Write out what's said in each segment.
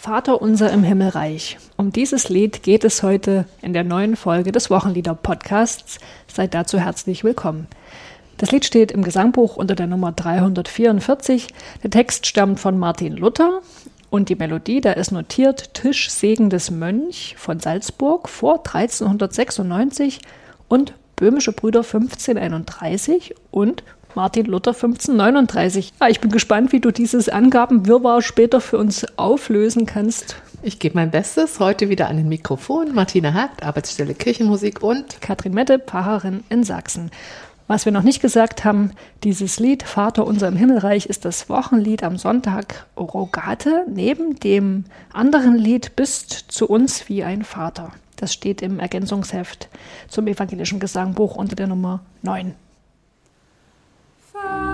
Vater unser im Himmelreich. Um dieses Lied geht es heute in der neuen Folge des Wochenlieder-Podcasts. Seid dazu herzlich willkommen. Das Lied steht im Gesangbuch unter der Nummer 344. Der Text stammt von Martin Luther und die Melodie, da ist notiert Tisch Segen des Mönch von Salzburg vor 1396 und Böhmische Brüder 1531 und Martin Luther 1539. Ja, ich bin gespannt, wie du dieses Angabenwirrwarr später für uns auflösen kannst. Ich gebe mein Bestes. Heute wieder an den Mikrofon. Martina Hagt, Arbeitsstelle Kirchenmusik und Katrin Mette, Pfarrerin in Sachsen. Was wir noch nicht gesagt haben, dieses Lied Vater unser im Himmelreich ist das Wochenlied am Sonntag Rogate neben dem anderen Lied Bist zu uns wie ein Vater. Das steht im Ergänzungsheft zum evangelischen Gesangbuch unter der Nummer 9. far.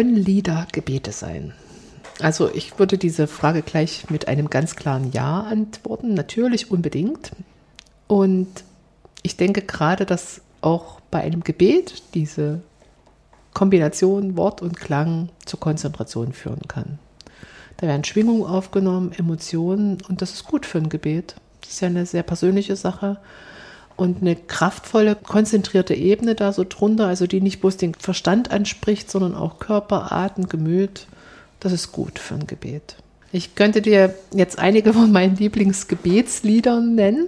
Können Lieder Gebete sein? Also ich würde diese Frage gleich mit einem ganz klaren Ja antworten. Natürlich unbedingt. Und ich denke gerade, dass auch bei einem Gebet diese Kombination Wort und Klang zur Konzentration führen kann. Da werden Schwingungen aufgenommen, Emotionen und das ist gut für ein Gebet. Das ist ja eine sehr persönliche Sache und eine kraftvolle, konzentrierte Ebene da so drunter, also die nicht bloß den Verstand anspricht, sondern auch Körper, Atem, Gemüt. Das ist gut für ein Gebet. Ich könnte dir jetzt einige von meinen Lieblingsgebetsliedern nennen,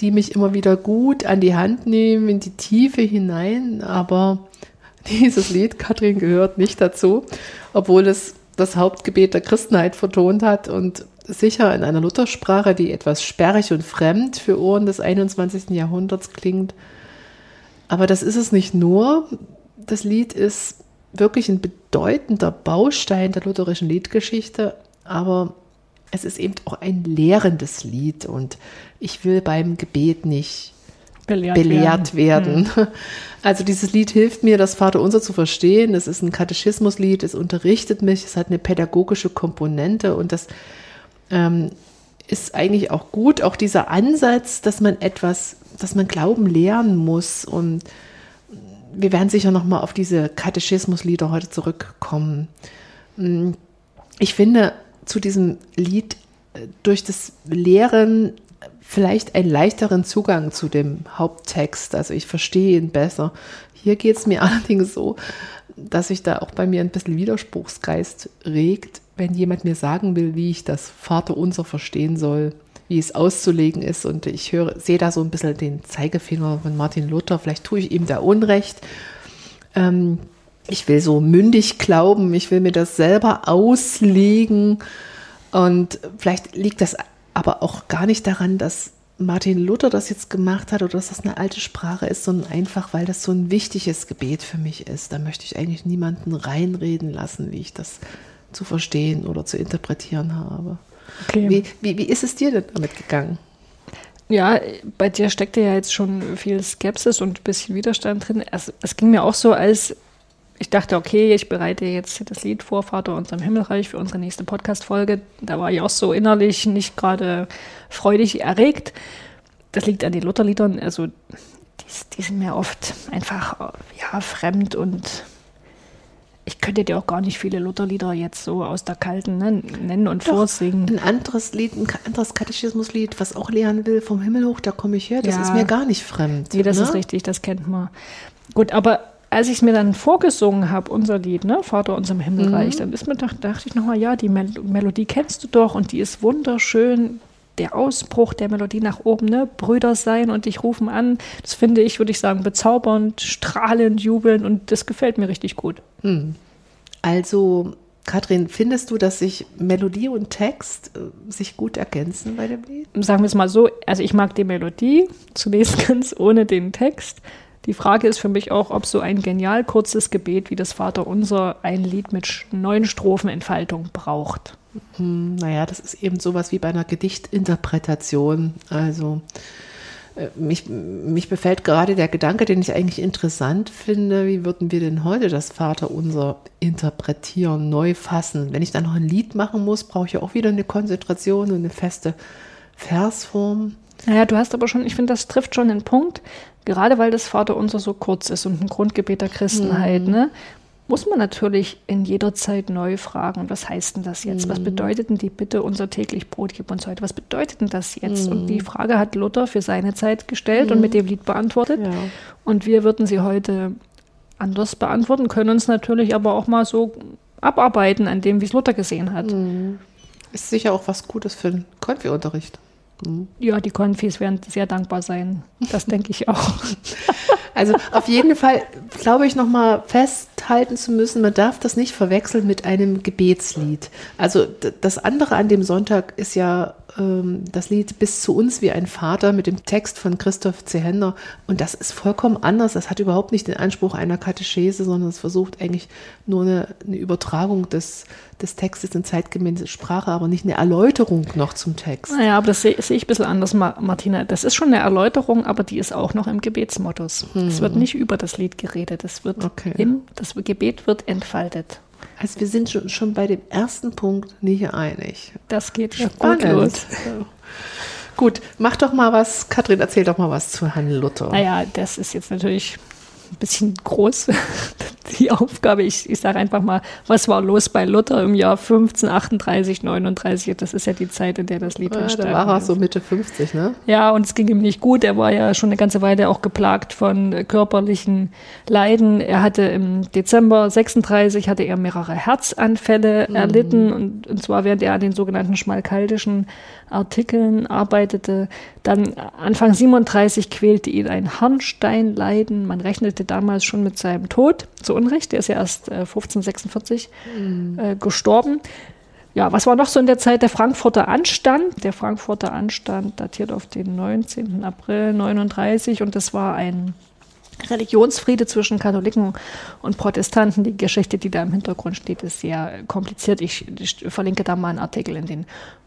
die mich immer wieder gut an die Hand nehmen, in die Tiefe hinein, aber dieses Lied, Katrin, gehört nicht dazu, obwohl es das Hauptgebet der Christenheit vertont hat und sicher in einer Luthersprache, die etwas sperrig und fremd für Ohren des 21. Jahrhunderts klingt. Aber das ist es nicht nur. Das Lied ist wirklich ein bedeutender Baustein der lutherischen Liedgeschichte, aber es ist eben auch ein lehrendes Lied und ich will beim Gebet nicht belehrt, belehrt werden. werden. Hm. Also dieses Lied hilft mir, das Vaterunser zu verstehen. Es ist ein Katechismuslied, es unterrichtet mich, es hat eine pädagogische Komponente und das ähm, ist eigentlich auch gut, auch dieser Ansatz, dass man etwas, dass man Glauben lernen muss. Und wir werden sicher nochmal auf diese Katechismuslieder heute zurückkommen. Mm, ich finde zu diesem Lied äh, durch das Lehren vielleicht einen leichteren Zugang zu dem Haupttext. Also ich verstehe ihn besser. Hier geht es mir allerdings so, dass sich da auch bei mir ein bisschen Widerspruchsgeist regt, wenn jemand mir sagen will, wie ich das Vaterunser verstehen soll, wie es auszulegen ist. Und ich höre, sehe da so ein bisschen den Zeigefinger von Martin Luther. Vielleicht tue ich ihm da Unrecht. Ähm, ich will so mündig glauben, ich will mir das selber auslegen. Und vielleicht liegt das aber auch gar nicht daran, dass Martin Luther das jetzt gemacht hat oder dass das eine alte Sprache ist, sondern einfach, weil das so ein wichtiges Gebet für mich ist. Da möchte ich eigentlich niemanden reinreden lassen, wie ich das zu verstehen oder zu interpretieren habe. Okay. Wie, wie, wie ist es dir denn damit gegangen? Ja, bei dir steckte ja jetzt schon viel Skepsis und ein bisschen Widerstand drin. Es, es ging mir auch so, als ich dachte, okay, ich bereite jetzt das Lied vor, Vater unserem Himmelreich, für unsere nächste Podcast-Folge. Da war ich auch so innerlich nicht gerade freudig erregt. Das liegt an den Lutherliedern. Also, die, die sind mir oft einfach ja, fremd und ich könnte dir auch gar nicht viele Lutherlieder jetzt so aus der Kalten ne, nennen und Doch, vorsingen. Ein anderes Lied, ein anderes Katechismuslied, was auch lernen will, vom Himmel hoch, da komme ich her, das ja. ist mir gar nicht fremd. Nee, das ne? ist richtig, das kennt man. Gut, aber als ich es mir dann vorgesungen habe, unser Lied, ne, Vater unserem Himmelreich, mhm. dann ist mir dachte, dachte ich nochmal, ja, die Mel Melodie kennst du doch und die ist wunderschön. Der Ausbruch der Melodie nach oben, ne, Brüder sein und dich rufen an, das finde ich, würde ich sagen, bezaubernd, strahlend, jubeln und das gefällt mir richtig gut. Mhm. Also, Katrin, findest du, dass sich Melodie und Text äh, sich gut ergänzen bei dem Lied? Sagen wir es mal so, also ich mag die Melodie zunächst ganz ohne den Text. Die Frage ist für mich auch, ob so ein genial kurzes Gebet wie das Vaterunser ein Lied mit neun Strophenentfaltung braucht. Hm, naja, das ist eben sowas wie bei einer Gedichtinterpretation. Also äh, mich, mich befällt gerade der Gedanke, den ich eigentlich interessant finde, wie würden wir denn heute das Vaterunser interpretieren, neu fassen? Wenn ich dann noch ein Lied machen muss, brauche ich ja auch wieder eine Konzentration und eine feste Versform. Naja, du hast aber schon, ich finde, das trifft schon den Punkt, gerade weil das Vaterunser so kurz ist und ein Grundgebet der Christenheit, mhm. ne, muss man natürlich in jeder Zeit neu fragen, was heißt denn das jetzt? Mhm. Was bedeutet denn die Bitte, unser täglich Brot gib uns heute? Was bedeutet denn das jetzt? Mhm. Und die Frage hat Luther für seine Zeit gestellt und mhm. mit dem Lied beantwortet. Ja. Und wir würden sie heute anders beantworten, können uns natürlich aber auch mal so abarbeiten an dem, wie es Luther gesehen hat. Mhm. Ist sicher auch was Gutes für den Konfi-Unterricht. Ja, die Konfis werden sehr dankbar sein. Das denke ich auch. Also auf jeden Fall glaube ich nochmal festhalten zu müssen, man darf das nicht verwechseln mit einem Gebetslied. Also das andere an dem Sonntag ist ja ähm, das Lied Bis zu uns wie ein Vater mit dem Text von Christoph Zehender. Und das ist vollkommen anders. Das hat überhaupt nicht den Anspruch einer Katechese, sondern es versucht eigentlich nur eine, eine Übertragung des, des Textes in zeitgemäße Sprache, aber nicht eine Erläuterung noch zum Text. Naja, aber das sehe seh ich ein bisschen anders, Martina. Das ist schon eine Erläuterung, aber die ist auch noch im Gebetsmodus. Hm. Es wird nicht über das Lied geredet. Es wird okay. im, das Gebet wird entfaltet. Also wir sind schon, schon bei dem ersten Punkt nicht einig. Das geht ja gut los. Gut, mach doch mal was, Katrin, erzähl doch mal was zu Herrn Luther. Naja, das ist jetzt natürlich ein bisschen groß, die Aufgabe. Ich, ich sage einfach mal, was war los bei Luther im Jahr 1538, 39? Das ist ja die Zeit, in der das Lied ja, Da war er so Mitte 50, ne? Ja, und es ging ihm nicht gut. Er war ja schon eine ganze Weile auch geplagt von körperlichen Leiden. Er hatte im Dezember 36 hatte er mehrere Herzanfälle mhm. erlitten und, und zwar während er an den sogenannten schmalkaldischen Artikeln arbeitete. Dann Anfang 37 quälte ihn ein Harnsteinleiden. Man rechnete damals schon mit seinem Tod. Zu Unrecht, der ist ja erst äh, 1546 mhm. äh, gestorben. Ja, was war noch so in der Zeit? Der Frankfurter Anstand. Der Frankfurter Anstand datiert auf den 19. April 39 und das war ein Religionsfriede zwischen Katholiken und Protestanten. Die Geschichte, die da im Hintergrund steht, ist sehr kompliziert. Ich, ich verlinke da mal einen Artikel in den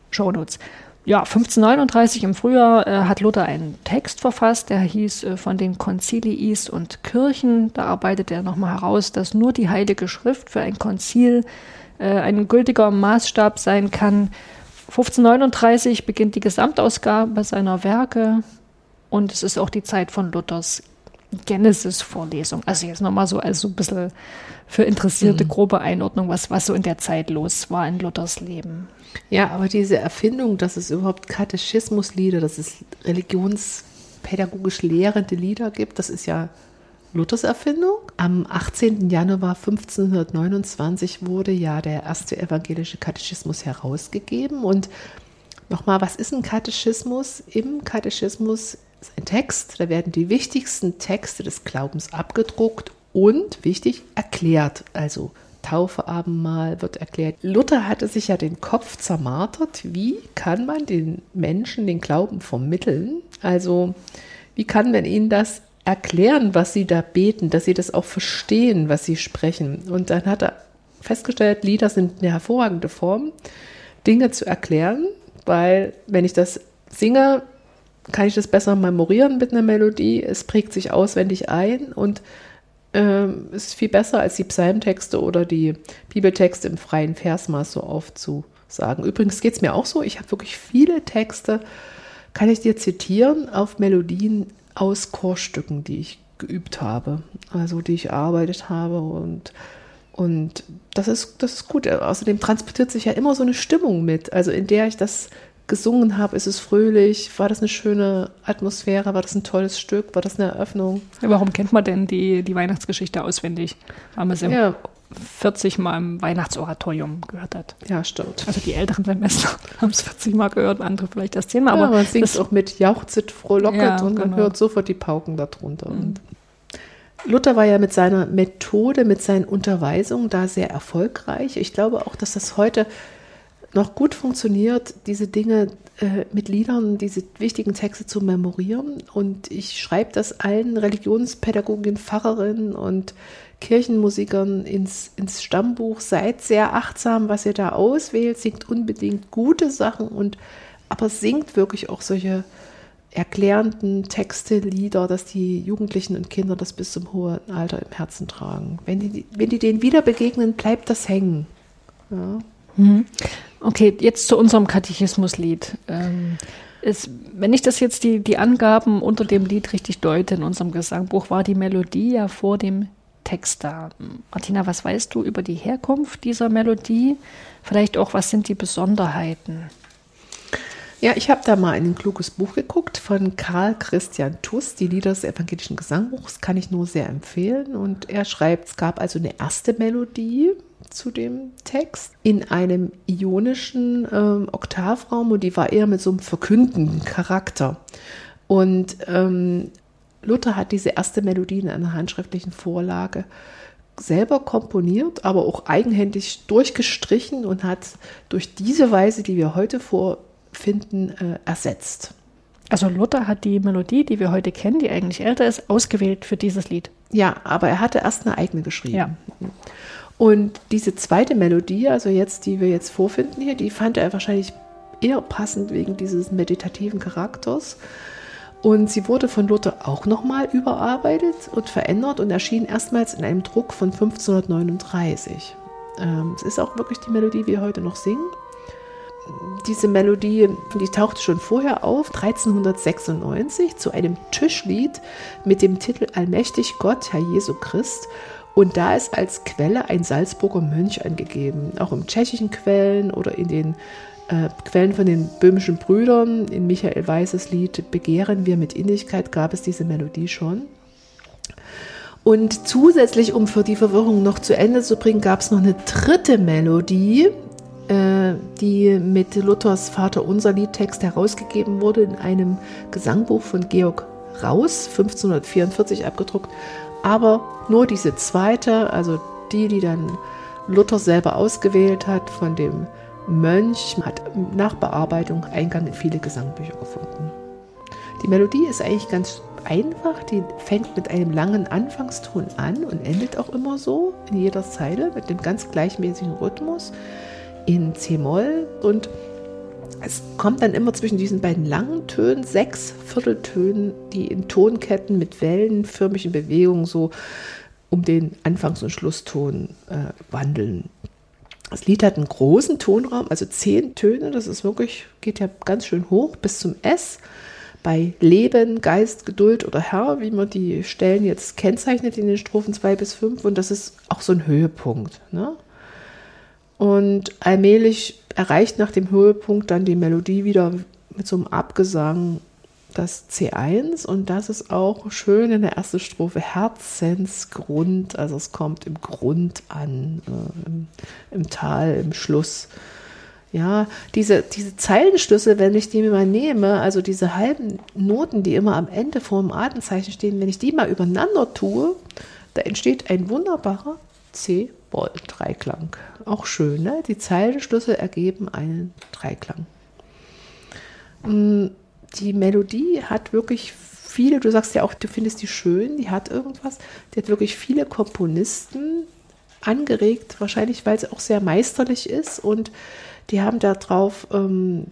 Show Notes ja, 1539 im Frühjahr äh, hat Luther einen Text verfasst, der hieß äh, von den Konziliis und Kirchen. Da arbeitet er nochmal heraus, dass nur die Heilige Schrift für ein Konzil äh, ein gültiger Maßstab sein kann. 1539 beginnt die Gesamtausgabe seiner Werke und es ist auch die Zeit von Luthers Genesis-Vorlesung. Also jetzt nochmal so als so ein bisschen für Interessierte mhm. grobe Einordnung, was, was so in der Zeit los war in Luthers Leben. Ja, aber diese Erfindung, dass es überhaupt Katechismuslieder, dass es religionspädagogisch lehrende Lieder gibt, das ist ja Luthers Erfindung. Am 18. Januar 1529 wurde ja der erste evangelische Katechismus herausgegeben. Und nochmal, was ist ein Katechismus? Im Katechismus ein Text, da werden die wichtigsten Texte des Glaubens abgedruckt und, wichtig, erklärt. Also Taufe, Abendmahl wird erklärt. Luther hatte sich ja den Kopf zermartert. Wie kann man den Menschen den Glauben vermitteln? Also, wie kann man ihnen das erklären, was sie da beten, dass sie das auch verstehen, was sie sprechen? Und dann hat er festgestellt, Lieder sind eine hervorragende Form, Dinge zu erklären, weil wenn ich das singe, kann ich das besser memorieren mit einer Melodie. Es prägt sich auswendig ein und ähm, ist viel besser als die Psalmtexte oder die Bibeltexte im freien Versmaß so aufzusagen. Übrigens geht es mir auch so, ich habe wirklich viele Texte, kann ich dir zitieren, auf Melodien aus Chorstücken, die ich geübt habe, also die ich erarbeitet habe und und das ist, das ist gut. Außerdem transportiert sich ja immer so eine Stimmung mit. Also in der ich das gesungen habe, ist es fröhlich, war das eine schöne Atmosphäre, war das ein tolles Stück, war das eine Eröffnung. warum kennt man denn die, die Weihnachtsgeschichte auswendig? Weil man sie ja. 40 Mal im Weihnachtsoratorium gehört hat. Ja, stimmt. Also die älteren Semester haben es 40 Mal gehört, andere vielleicht erst 10 Mal. Ja, aber man singt auch mit Jauchzit, frohlocket ja, und man genau. hört sofort die Pauken darunter. Mhm. Luther war ja mit seiner Methode, mit seinen Unterweisungen da sehr erfolgreich. Ich glaube auch, dass das heute noch gut funktioniert, diese Dinge äh, mit Liedern, diese wichtigen Texte zu memorieren. Und ich schreibe das allen Religionspädagoginnen, Pfarrerinnen und Kirchenmusikern ins, ins Stammbuch. Seid sehr achtsam, was ihr da auswählt. Singt unbedingt gute Sachen und aber singt wirklich auch solche erklärenden Texte, Lieder, dass die Jugendlichen und Kinder das bis zum hohen Alter im Herzen tragen. Wenn die, wenn die denen wieder begegnen, bleibt das hängen. Ja. Mhm. Okay, jetzt zu unserem Katechismuslied. Ähm, ist, wenn ich das jetzt die, die Angaben unter dem Lied richtig deute in unserem Gesangbuch, war die Melodie ja vor dem Text da. Martina, was weißt du über die Herkunft dieser Melodie? Vielleicht auch, was sind die Besonderheiten? Ja, ich habe da mal in ein kluges Buch geguckt von Karl Christian Tuss, die Lieder des evangelischen Gesangbuchs, kann ich nur sehr empfehlen. Und er schreibt, es gab also eine erste Melodie, zu dem Text in einem ionischen ähm, Oktavraum und die war eher mit so einem verkündenden Charakter. Und ähm, Luther hat diese erste Melodie in einer handschriftlichen Vorlage selber komponiert, aber auch eigenhändig durchgestrichen und hat durch diese Weise, die wir heute vorfinden, äh, ersetzt. Also Luther hat die Melodie, die wir heute kennen, die eigentlich älter ist, ausgewählt für dieses Lied. Ja, aber er hatte erst eine eigene geschrieben. Ja. Und diese zweite Melodie, also jetzt, die wir jetzt vorfinden hier, die fand er wahrscheinlich eher passend wegen dieses meditativen Charakters. Und sie wurde von Luther auch nochmal überarbeitet und verändert und erschien erstmals in einem Druck von 1539. Ähm, es ist auch wirklich die Melodie, die wir heute noch singen. Diese Melodie, die tauchte schon vorher auf, 1396, zu einem Tischlied mit dem Titel Allmächtig Gott, Herr Jesu Christ. Und da ist als Quelle ein Salzburger Mönch angegeben. Auch im tschechischen Quellen oder in den äh, Quellen von den böhmischen Brüdern, in Michael Weißes Lied Begehren wir mit Innigkeit gab es diese Melodie schon. Und zusätzlich, um für die Verwirrung noch zu Ende zu bringen, gab es noch eine dritte Melodie, äh, die mit Luthers Vater unser Liedtext herausgegeben wurde in einem Gesangbuch von Georg Raus, 1544 abgedruckt aber nur diese zweite, also die, die dann Luther selber ausgewählt hat von dem Mönch, hat nach Bearbeitung Eingang in viele Gesangbücher gefunden. Die Melodie ist eigentlich ganz einfach. Die fängt mit einem langen Anfangston an und endet auch immer so in jeder Zeile mit dem ganz gleichmäßigen Rhythmus in C-Moll und es kommt dann immer zwischen diesen beiden langen Tönen, sechs Vierteltönen, die in Tonketten mit wellenförmigen Bewegungen so um den Anfangs- und Schlusston äh, wandeln. Das Lied hat einen großen Tonraum, also zehn Töne, das ist wirklich, geht ja ganz schön hoch bis zum S. Bei Leben, Geist, Geduld oder Herr, wie man die Stellen jetzt kennzeichnet in den Strophen 2 bis 5. Und das ist auch so ein Höhepunkt. Ne? Und allmählich erreicht nach dem Höhepunkt dann die Melodie wieder mit so einem Abgesang das C1 und das ist auch schön in der ersten Strophe Herzensgrund, also es kommt im Grund an, äh, im, im, Tal, im Schluss. Ja, diese, diese Zeilenschlüsse, wenn ich die mir mal nehme, also diese halben Noten, die immer am Ende vor dem Atemzeichen stehen, wenn ich die mal übereinander tue, da entsteht ein wunderbarer C-Moll-Dreiklang. Auch schön, ne? Die Zeilenschlüssel ergeben einen Dreiklang. Mm, die Melodie hat wirklich viele, du sagst ja auch, du findest die schön, die hat irgendwas, die hat wirklich viele Komponisten angeregt, wahrscheinlich weil sie auch sehr meisterlich ist und die haben darauf ähm,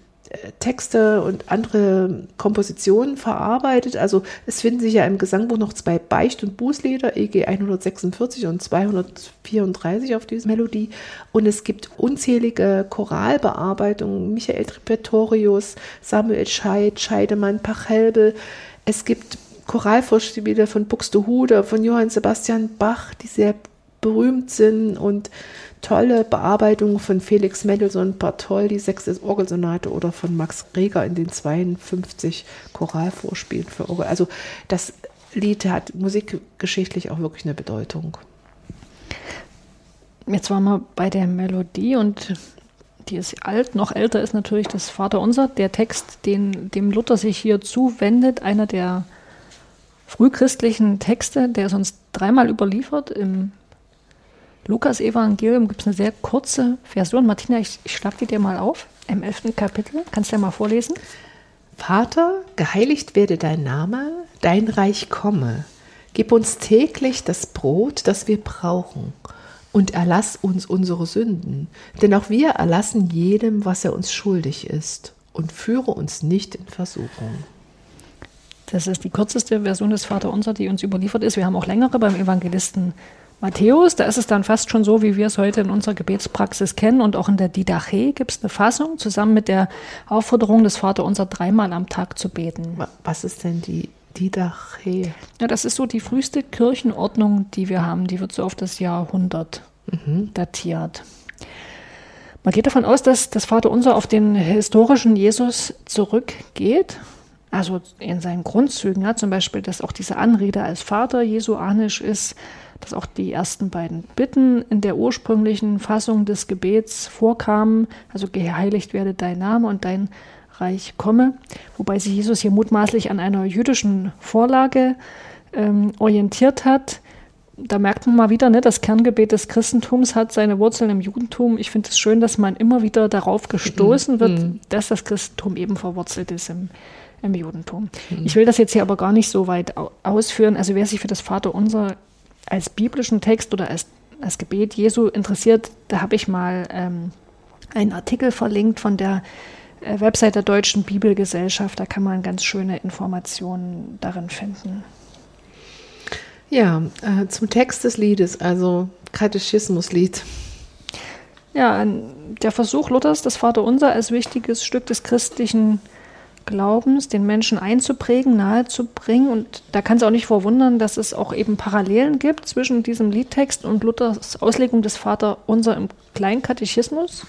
Texte und andere Kompositionen verarbeitet. Also es finden sich ja im Gesangbuch noch zwei Beicht- und Bußlieder, EG 146 und 234 auf diese Melodie. Und es gibt unzählige Choralbearbeitungen, Michael Tripetorius, Samuel Scheid, Scheidemann, Pachelbel. Es gibt Choralvorspiele von Buxtehude, von Johann Sebastian Bach, die sehr berühmt sind und tolle Bearbeitungen von Felix Mendelssohn Barthold, die sechste Orgelsonate oder von Max Reger in den 52 Choralvorspielen für Orgel. Also das Lied hat musikgeschichtlich auch wirklich eine Bedeutung. Jetzt waren wir bei der Melodie und die ist alt, noch älter ist natürlich das Vaterunser, der Text, den dem Luther sich hier zuwendet, einer der frühchristlichen Texte, der uns dreimal überliefert. Im Lukas-Evangelium gibt es eine sehr kurze Version. Martina, ich, ich schlag die dir mal auf. Im elften Kapitel. Kannst du ja mal vorlesen? Vater, geheiligt werde dein Name, dein Reich komme. Gib uns täglich das Brot, das wir brauchen. Und erlass uns unsere Sünden, denn auch wir erlassen jedem, was er uns schuldig ist. Und führe uns nicht in Versuchung. Das ist die kürzeste Version des Vaterunser, die uns überliefert ist. Wir haben auch längere beim Evangelisten Matthäus. Da ist es dann fast schon so, wie wir es heute in unserer Gebetspraxis kennen. Und auch in der Didache gibt es eine Fassung, zusammen mit der Aufforderung des Vaterunser dreimal am Tag zu beten. Was ist denn die Didache? Ja, das ist so die früheste Kirchenordnung, die wir haben. Die wird so auf das Jahrhundert mhm. datiert. Man geht davon aus, dass das Vaterunser auf den historischen Jesus zurückgeht also in seinen Grundzügen, ja, zum Beispiel, dass auch diese Anrede als Vater jesuanisch ist, dass auch die ersten beiden Bitten in der ursprünglichen Fassung des Gebets vorkamen, also geheiligt werde dein Name und dein Reich komme, wobei sich Jesus hier mutmaßlich an einer jüdischen Vorlage ähm, orientiert hat. Da merkt man mal wieder, ne, das Kerngebet des Christentums hat seine Wurzeln im Judentum. Ich finde es schön, dass man immer wieder darauf gestoßen wird, mhm. dass das Christentum eben verwurzelt ist im im Judentum. Mhm. Ich will das jetzt hier aber gar nicht so weit ausführen. Also wer sich für das Vaterunser als biblischen Text oder als, als Gebet Jesu interessiert, da habe ich mal ähm, einen Artikel verlinkt von der äh, Website der Deutschen Bibelgesellschaft. Da kann man ganz schöne Informationen darin finden. Ja, äh, zum Text des Liedes, also Katechismuslied. Ja, der Versuch Luthers, das Vaterunser als wichtiges Stück des christlichen Glaubens den Menschen einzuprägen, nahezubringen. Und da kann es auch nicht verwundern, dass es auch eben Parallelen gibt zwischen diesem Liedtext und Luthers Auslegung des Vater Unser im Kleinkatechismus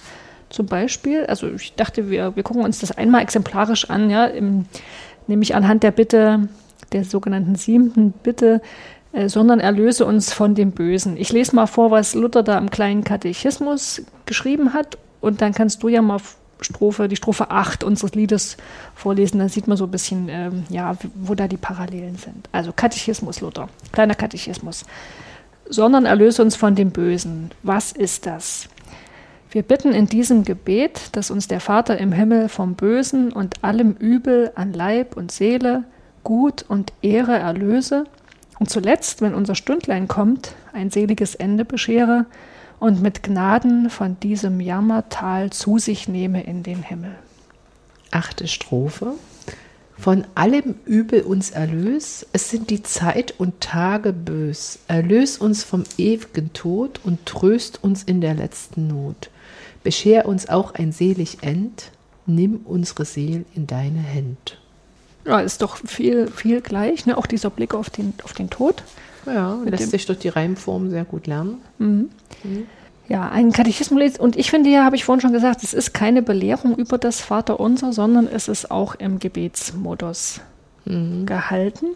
zum Beispiel. Also ich dachte, wir, wir gucken uns das einmal exemplarisch an, ja, im, nämlich anhand der Bitte, der sogenannten siebten Bitte, äh, sondern erlöse uns von dem Bösen. Ich lese mal vor, was Luther da im kleinen Katechismus geschrieben hat und dann kannst du ja mal Strophe, die Strophe 8 unseres Liedes vorlesen, dann sieht man so ein bisschen, ähm, ja, wo da die Parallelen sind. Also Katechismus Luther, kleiner Katechismus. Sondern erlöse uns von dem Bösen. Was ist das? Wir bitten in diesem Gebet, dass uns der Vater im Himmel vom Bösen und allem Übel an Leib und Seele, Gut und Ehre erlöse und zuletzt, wenn unser Stündlein kommt, ein seliges Ende beschere, und mit Gnaden von diesem Jammertal zu sich nehme in den Himmel. Achte Strophe. Von allem Übel uns erlös, es sind die Zeit und Tage bös. Erlös uns vom ewigen Tod und tröst uns in der letzten Not. Bescher uns auch ein selig End, nimm unsere Seel in deine Hand. Ja, ist doch viel, viel gleich, ne? auch dieser Blick auf den, auf den Tod. Ja, lässt sich durch die Reimform sehr gut lernen. Mhm. Mhm. Ja, ein Katechismus. Und ich finde ja, habe ich vorhin schon gesagt, es ist keine Belehrung über das Vaterunser, sondern es ist auch im Gebetsmodus mhm. gehalten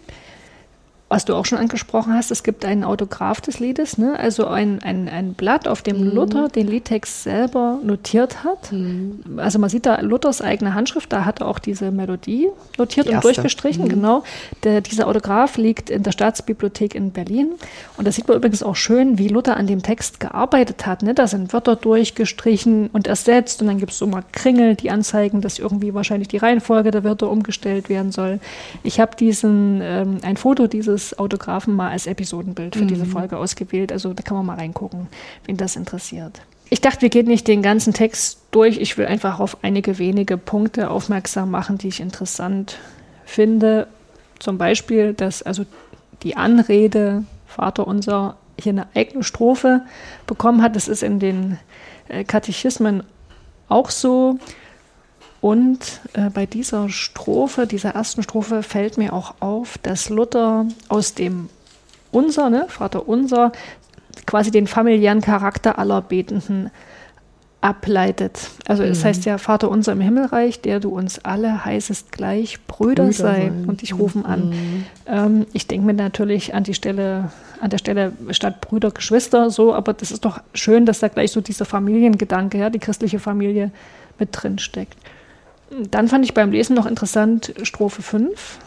was du auch schon angesprochen hast, es gibt einen Autograph des Liedes, ne? also ein, ein, ein Blatt, auf dem mhm. Luther den Liedtext selber notiert hat. Mhm. Also man sieht da Luthers eigene Handschrift, da hat er auch diese Melodie notiert die und durchgestrichen, mhm. genau. Der, dieser Autograph liegt in der Staatsbibliothek in Berlin und da sieht man übrigens auch schön, wie Luther an dem Text gearbeitet hat. Ne? Da sind Wörter durchgestrichen und ersetzt und dann gibt es so mal Kringel, die anzeigen, dass irgendwie wahrscheinlich die Reihenfolge der Wörter umgestellt werden soll. Ich habe diesen, ähm, ein Foto dieses dieses Autografen mal als Episodenbild für mhm. diese Folge ausgewählt. Also da kann man mal reingucken, wen das interessiert. Ich dachte, wir gehen nicht den ganzen Text durch. Ich will einfach auf einige wenige Punkte aufmerksam machen, die ich interessant finde. Zum Beispiel, dass also die Anrede Vater unser hier eine eigene Strophe bekommen hat. Das ist in den äh, Katechismen auch so. Und äh, bei dieser Strophe, dieser ersten Strophe, fällt mir auch auf, dass Luther aus dem Unser, ne, Vater unser, quasi den familiären Charakter aller Betenden ableitet. Also mhm. es heißt ja, Vater unser im Himmelreich, der du uns alle heißest gleich Brüder, Brüder sei sein. und dich rufen an. Mhm. Ähm, ich denke mir natürlich an die Stelle, an der Stelle statt Brüder, Geschwister, so, aber das ist doch schön, dass da gleich so dieser Familiengedanke, ja, die christliche Familie mit drin steckt. Dann fand ich beim Lesen noch interessant Strophe 5.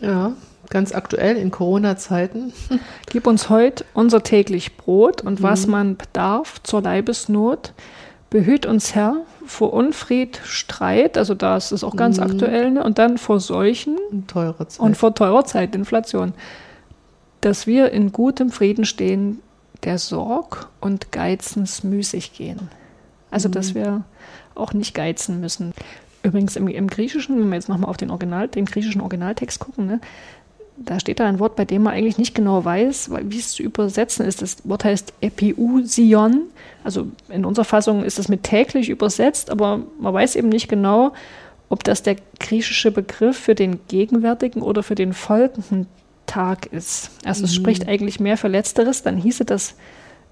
Ja, ganz aktuell in Corona-Zeiten. Gib uns heute unser täglich Brot und mhm. was man bedarf zur Leibesnot. Behüt uns Herr vor Unfried, Streit, also das ist auch ganz mhm. aktuell, ne? und dann vor Seuchen und, vor teurer Zeit, Inflation. Dass wir in gutem Frieden stehen, der Sorg und Geizens müßig gehen. Also, mhm. dass wir auch nicht geizen müssen. Übrigens im, im Griechischen, wenn wir jetzt nochmal auf den, Original, den griechischen Originaltext gucken, ne, da steht da ein Wort, bei dem man eigentlich nicht genau weiß, wie es zu übersetzen ist. Das Wort heißt Epiusion. Also in unserer Fassung ist es mit täglich übersetzt, aber man weiß eben nicht genau, ob das der griechische Begriff für den gegenwärtigen oder für den folgenden Tag ist. Also mhm. es spricht eigentlich mehr für Letzteres. Dann hieße das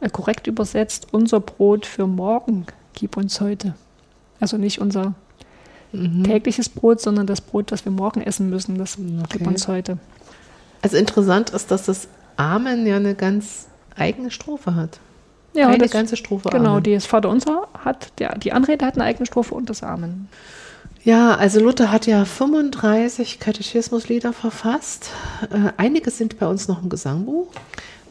äh, korrekt übersetzt, unser Brot für morgen gib uns heute. Also nicht unser mhm. tägliches Brot, sondern das Brot, das wir morgen essen müssen, das okay. gib uns heute. Also interessant ist, dass das Amen ja eine ganz eigene Strophe hat. Ja, eine das, ganze Strophe. Genau, Amen. die das Vater Unser hat, der, die Anrede hat eine eigene Strophe und das Amen. Ja, also Luther hat ja 35 Katechismuslieder verfasst. Äh, einige sind bei uns noch im Gesangbuch.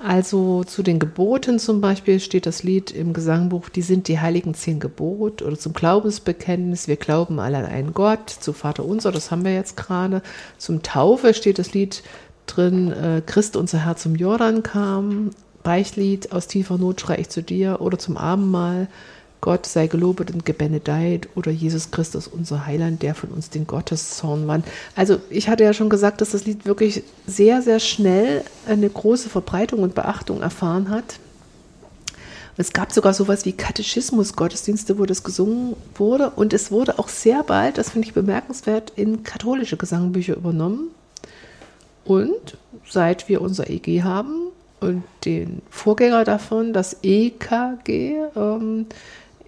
Also zu den Geboten zum Beispiel steht das Lied im Gesangbuch, die sind die heiligen zehn Gebot oder zum Glaubensbekenntnis, wir glauben alle an einen Gott, zu Vater unser, das haben wir jetzt gerade. Zum Taufe steht das Lied drin, äh, Christ unser Herr zum Jordan kam, Beichtlied, aus tiefer Not schrei ich zu dir oder zum Abendmahl, Gott sei gelobet und gebenedeit oder Jesus Christus, unser Heiland, der von uns den Gotteszorn wandt. Also ich hatte ja schon gesagt, dass das Lied wirklich sehr, sehr schnell eine große Verbreitung und Beachtung erfahren hat. Es gab sogar sowas wie Katechismus-Gottesdienste, wo das gesungen wurde. Und es wurde auch sehr bald, das finde ich bemerkenswert, in katholische Gesangbücher übernommen. Und seit wir unser EG haben und den Vorgänger davon, das EKG, ähm,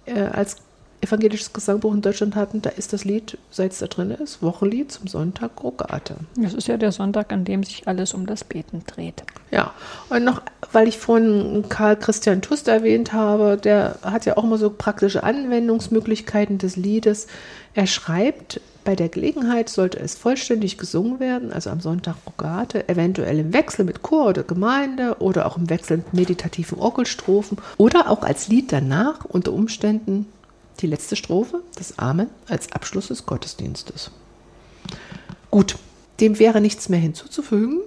äh, als evangelisches Gesangbuch in Deutschland hatten, da ist das Lied, seit es da drin ist, Wochenlied zum Sonntag Rogate. Das ist ja der Sonntag, an dem sich alles um das Beten dreht. Ja, und noch, weil ich vorhin Karl Christian Tust erwähnt habe, der hat ja auch immer so praktische Anwendungsmöglichkeiten des Liedes. Er schreibt bei der Gelegenheit sollte es vollständig gesungen werden, also am Sonntag Rogate, eventuell im Wechsel mit Chor oder Gemeinde oder auch im Wechsel mit meditativen Orgelstrophen oder auch als Lied danach unter Umständen die letzte Strophe, das Amen, als Abschluss des Gottesdienstes. Gut, dem wäre nichts mehr hinzuzufügen.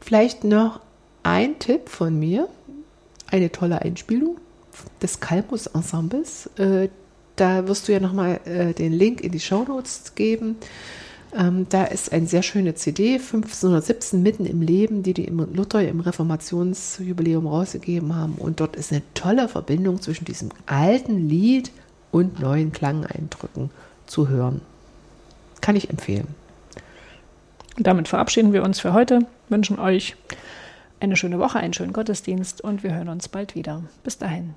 Vielleicht noch ein Tipp von mir, eine tolle Einspielung des Kalmus Ensembles. Äh, da wirst du ja nochmal äh, den Link in die Show Notes geben. Ähm, da ist eine sehr schöne CD, 1517 mitten im Leben, die die Luther im Reformationsjubiläum rausgegeben haben. Und dort ist eine tolle Verbindung zwischen diesem alten Lied und neuen Klangeindrücken zu hören. Kann ich empfehlen. Damit verabschieden wir uns für heute, wünschen euch eine schöne Woche, einen schönen Gottesdienst und wir hören uns bald wieder. Bis dahin.